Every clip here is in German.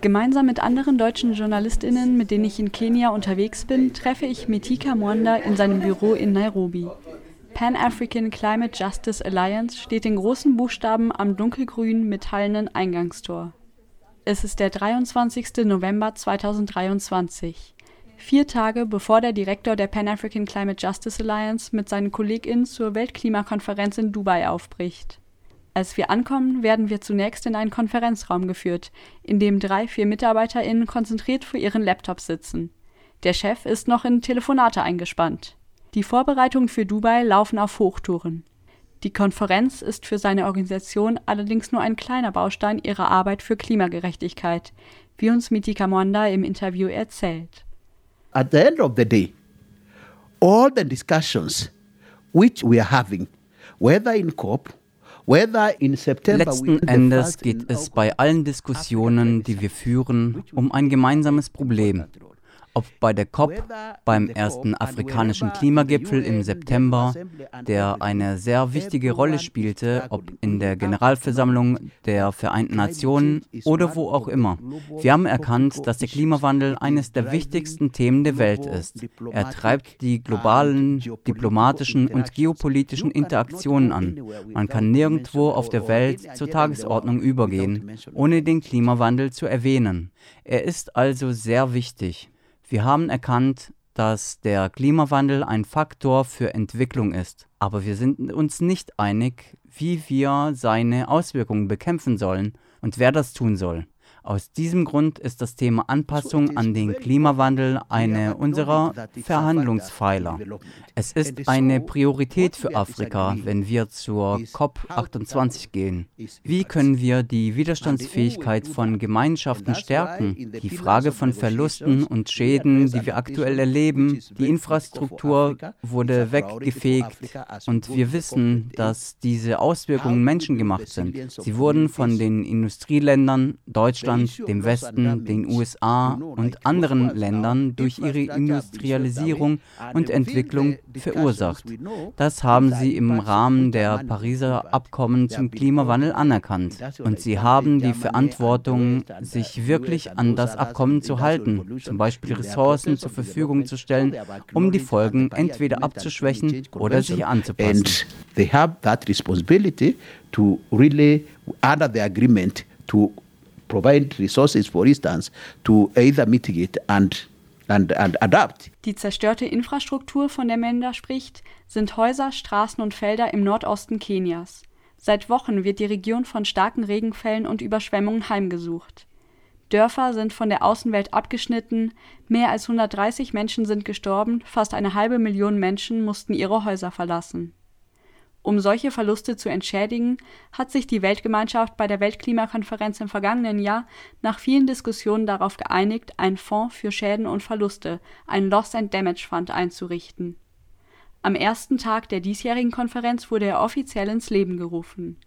Gemeinsam mit anderen deutschen JournalistInnen, mit denen ich in Kenia unterwegs bin, treffe ich Mitika Mwanda in seinem Büro in Nairobi. Pan-African Climate Justice Alliance steht in großen Buchstaben am dunkelgrünen metallenen Eingangstor. Es ist der 23. November 2023. Vier Tage bevor der Direktor der Pan-African Climate Justice Alliance mit seinen KollegInnen zur Weltklimakonferenz in Dubai aufbricht. Als wir ankommen, werden wir zunächst in einen Konferenzraum geführt, in dem drei, vier MitarbeiterInnen konzentriert vor ihren Laptops sitzen. Der Chef ist noch in Telefonate eingespannt. Die Vorbereitungen für Dubai laufen auf Hochtouren. Die Konferenz ist für seine Organisation allerdings nur ein kleiner Baustein ihrer Arbeit für Klimagerechtigkeit, wie uns Miti Kamonda im Interview erzählt. At the end of the day, all the discussions which we are having, whether in COP Letzten Endes geht es bei allen Diskussionen, die wir führen, um ein gemeinsames Problem, ob bei der COP, beim ersten afrikanischen Klimagipfel im September, der eine sehr wichtige Rolle spielte, ob in der Generalversammlung der Vereinten Nationen oder wo auch immer. Wir haben erkannt, dass der Klimawandel eines der wichtigsten Themen der Welt ist. Er treibt die globalen, diplomatischen und geopolitischen Interaktionen an. Man kann nirgendwo auf der Welt zur Tagesordnung übergehen, ohne den Klimawandel zu erwähnen. Er ist also sehr wichtig. Wir haben erkannt, dass der Klimawandel ein Faktor für Entwicklung ist, aber wir sind uns nicht einig, wie wir seine Auswirkungen bekämpfen sollen und wer das tun soll. Aus diesem Grund ist das Thema Anpassung an den Klimawandel eine unserer Verhandlungspfeiler. Es ist eine Priorität für Afrika, wenn wir zur COP28 gehen. Wie können wir die Widerstandsfähigkeit von Gemeinschaften stärken? Die Frage von Verlusten und Schäden, die wir aktuell erleben, die Infrastruktur wurde weggefegt und wir wissen, dass diese Auswirkungen menschengemacht sind. Sie wurden von den Industrieländern Deutschland Deutschland, dem Westen, den USA und anderen Ländern durch ihre Industrialisierung und Entwicklung verursacht. Das haben sie im Rahmen der Pariser Abkommen zum Klimawandel anerkannt. Und sie haben die Verantwortung, sich wirklich an das Abkommen zu halten, zum Beispiel Ressourcen zur Verfügung zu stellen, um die Folgen entweder abzuschwächen oder sich anzupassen. to really under the agreement to provide resources, for instance, to either mitigate and And, and adapt. Die zerstörte Infrastruktur, von der Menda spricht, sind Häuser, Straßen und Felder im Nordosten Kenias. Seit Wochen wird die Region von starken Regenfällen und Überschwemmungen heimgesucht. Dörfer sind von der Außenwelt abgeschnitten, mehr als 130 Menschen sind gestorben, fast eine halbe Million Menschen mussten ihre Häuser verlassen. Um solche Verluste zu entschädigen, hat sich die Weltgemeinschaft bei der Weltklimakonferenz im vergangenen Jahr nach vielen Diskussionen darauf geeinigt, einen Fonds für Schäden und Verluste, einen Loss and Damage Fund einzurichten. Am ersten Tag der diesjährigen Konferenz wurde er offiziell ins Leben gerufen.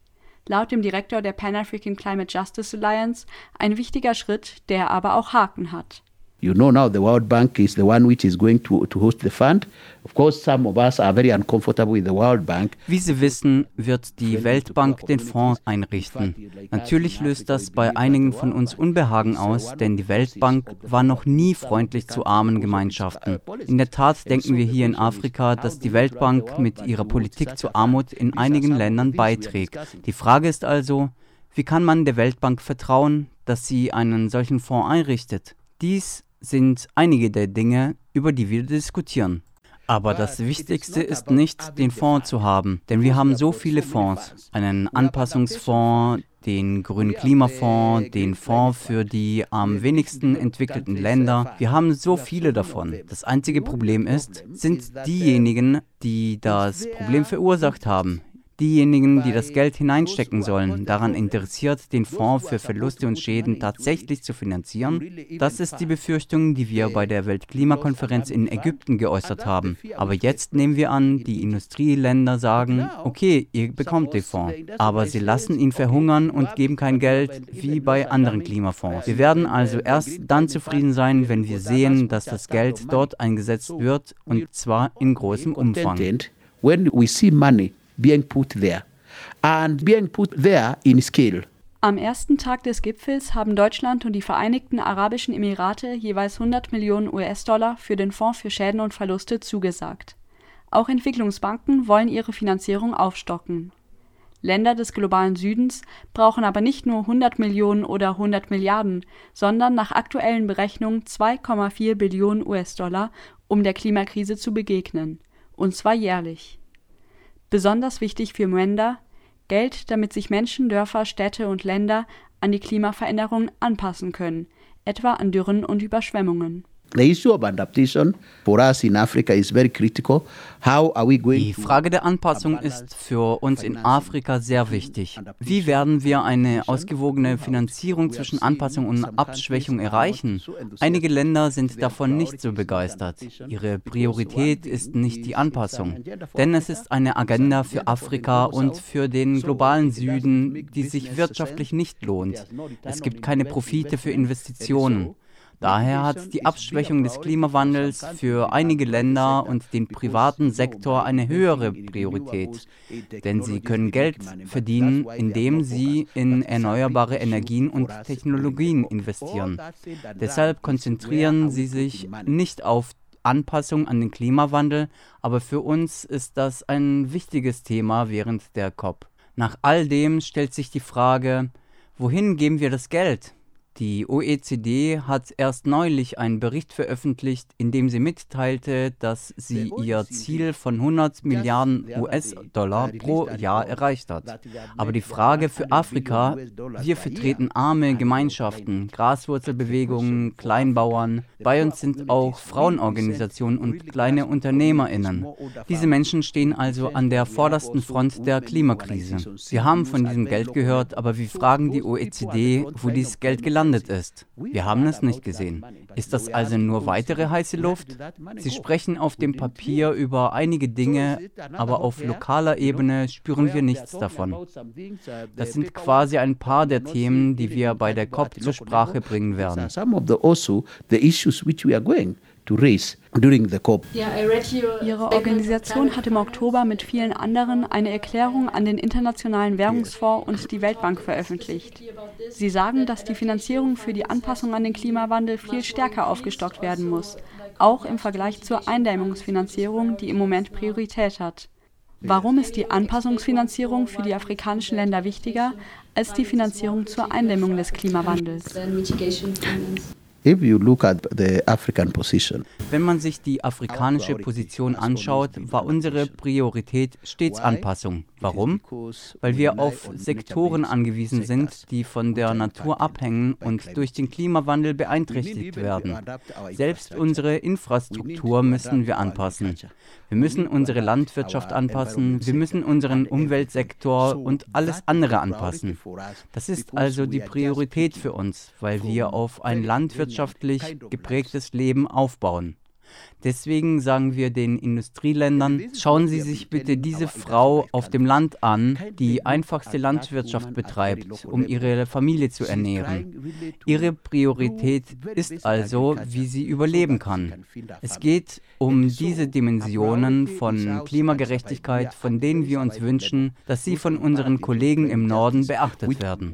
Laut dem Direktor der Pan African Climate Justice Alliance ein wichtiger Schritt, der aber auch Haken hat You know now the World Bank is the one which is going to, to host the fund. Of course, some of us are very uncomfortable with the World Bank. Wie Sie wissen, wird die Weltbank den Fonds einrichten. Natürlich löst das bei einigen von uns Unbehagen aus, denn die Weltbank war noch nie freundlich zu armen Gemeinschaften. In der Tat denken wir hier in Afrika, dass die Weltbank mit ihrer Politik zur Armut in einigen Ländern beiträgt. Die Frage ist also, wie kann man der Weltbank vertrauen, dass sie einen solchen Fonds einrichtet? Dies sind einige der Dinge, über die wir diskutieren. Aber das Wichtigste ist nicht, den Fonds zu haben, denn wir haben so viele Fonds. Einen Anpassungsfonds, den grünen Klimafonds, den Fonds für die am wenigsten entwickelten Länder. Wir haben so viele davon. Das einzige Problem ist, sind diejenigen, die das Problem verursacht haben diejenigen, die das Geld hineinstecken sollen, daran interessiert, den Fonds für Verluste und Schäden tatsächlich zu finanzieren? Das ist die Befürchtung, die wir bei der Weltklimakonferenz in Ägypten geäußert haben. Aber jetzt nehmen wir an, die Industrieländer sagen, okay, ihr bekommt den Fonds, aber sie lassen ihn verhungern und geben kein Geld wie bei anderen Klimafonds. Wir werden also erst dann zufrieden sein, wenn wir sehen, dass das Geld dort eingesetzt wird und zwar in großem Umfang. When we see money being put there and being put there in scale. Am ersten Tag des Gipfels haben Deutschland und die Vereinigten Arabischen Emirate jeweils 100 Millionen US-Dollar für den Fonds für Schäden und Verluste zugesagt. Auch Entwicklungsbanken wollen ihre Finanzierung aufstocken. Länder des globalen Südens brauchen aber nicht nur 100 Millionen oder 100 Milliarden, sondern nach aktuellen Berechnungen 2,4 Billionen US-Dollar, um der Klimakrise zu begegnen, und zwar jährlich. Besonders wichtig für Mwenda Geld, damit sich Menschen, Dörfer, Städte und Länder an die Klimaveränderung anpassen können, etwa an Dürren und Überschwemmungen The issue of adaptation for us in Africa is very critical. How are we going Die Frage der Anpassung ist für uns in Afrika sehr wichtig. Wie werden wir eine ausgewogene Finanzierung zwischen Anpassung und Abschwächung erreichen? Einige Länder sind davon nicht so begeistert. Ihre Priorität ist nicht die Anpassung, denn es ist eine Agenda für Afrika und für den globalen Süden, die sich wirtschaftlich nicht lohnt. Es gibt keine Profite für Investitionen. Daher hat die Abschwächung des Klimawandels für einige Länder und den privaten Sektor eine höhere Priorität, denn sie können Geld verdienen, indem sie in erneuerbare Energien und Technologien investieren. Deshalb konzentrieren sie sich nicht auf Anpassung an den Klimawandel, aber für uns ist das ein wichtiges Thema während der COP. Nach all dem stellt sich die Frage, wohin geben wir das Geld? Die OECD hat erst neulich einen Bericht veröffentlicht, in dem sie mitteilte, dass sie ihr Ziel von 100 Milliarden US-Dollar pro Jahr erreicht hat. Aber die Frage für Afrika, wir vertreten arme Gemeinschaften, Graswurzelbewegungen, Kleinbauern, bei uns sind auch Frauenorganisationen und kleine Unternehmerinnen. Diese Menschen stehen also an der vordersten Front der Klimakrise. Sie haben von diesem Geld gehört, aber wir fragen die OECD, wo dieses Geld gelandet gelandet ist. Wir haben es nicht gesehen. Ist das also nur weitere heiße Luft? Sie sprechen auf dem Papier über einige Dinge, aber auf lokaler Ebene spüren wir nichts davon. Das sind quasi ein paar der Themen, die wir bei der COP zur Sprache bringen werden to raise during the COP. Ihre Organisation hat im Oktober mit vielen anderen eine Erklärung an den Internationalen Währungsfonds und die Weltbank veröffentlicht. Sie sagen, dass die Finanzierung für die Anpassung an den Klimawandel viel stärker aufgestockt werden muss, auch im Vergleich zur Eindämmungsfinanzierung, die im Moment Priorität hat. Warum ist die Anpassungsfinanzierung für die afrikanischen Länder wichtiger als die Finanzierung zur Eindämmung des Klimawandels? Wenn man sich die afrikanische Position anschaut, war unsere Priorität stets Anpassung. Warum? Weil wir auf Sektoren angewiesen sind, die von der Natur abhängen und durch den Klimawandel beeinträchtigt werden. Selbst unsere Infrastruktur müssen wir anpassen. Wir müssen unsere Landwirtschaft anpassen, wir müssen unseren Umweltsektor und alles andere anpassen. Das ist also die Priorität für uns, weil wir auf ein landwirtschaftlich geprägtes Leben aufbauen. Deswegen sagen wir den Industrieländern, schauen Sie sich bitte diese Frau auf dem Land an, die einfachste Landwirtschaft betreibt, um ihre Familie zu ernähren. Ihre Priorität ist also, wie sie überleben kann. Es geht um diese Dimensionen von Klimagerechtigkeit, von denen wir uns wünschen, dass sie von unseren Kollegen im Norden beachtet werden.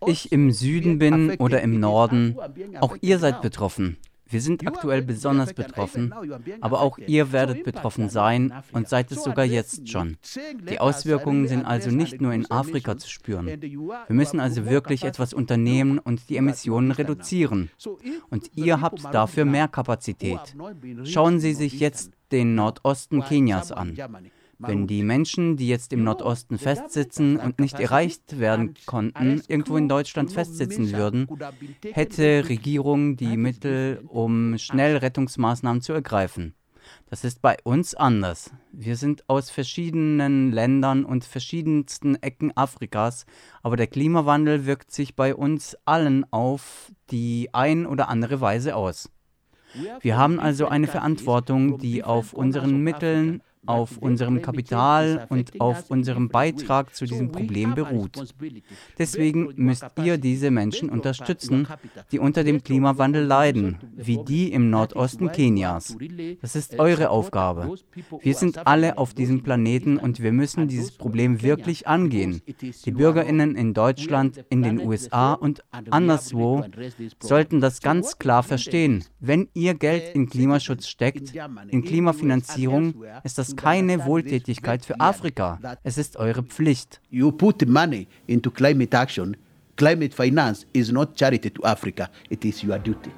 Ob ich im Süden bin oder im Norden, auch ihr seid betroffen. Wir sind aktuell besonders betroffen, aber auch ihr werdet betroffen sein und seid es sogar jetzt schon. Die Auswirkungen sind also nicht nur in Afrika zu spüren. Wir müssen also wirklich etwas unternehmen und die Emissionen reduzieren. Und ihr habt dafür mehr Kapazität. Schauen Sie sich jetzt den Nordosten Kenias an. Wenn die Menschen, die jetzt im Nordosten festsitzen und nicht erreicht werden konnten, irgendwo in Deutschland festsitzen würden, hätte Regierung die Mittel, um schnell Rettungsmaßnahmen zu ergreifen. Das ist bei uns anders. Wir sind aus verschiedenen Ländern und verschiedensten Ecken Afrikas, aber der Klimawandel wirkt sich bei uns allen auf die ein oder andere Weise aus. Wir haben also eine Verantwortung, die auf unseren Mitteln auf unserem Kapital und auf unserem Beitrag zu diesem Problem beruht. Deswegen müsst ihr diese Menschen unterstützen, die unter dem Klimawandel leiden, wie die im Nordosten Kenias. Das ist eure Aufgabe. Wir sind alle auf diesem Planeten und wir müssen dieses Problem wirklich angehen. Die Bürgerinnen in Deutschland, in den USA und anderswo sollten das ganz klar verstehen. Wenn ihr Geld in Klimaschutz steckt, in Klimafinanzierung, ist das keine Wohltätigkeit für Afrika. Es ist eure Pflicht. You put money into climate action. Climate finance is not charity to Africa, it is your duty.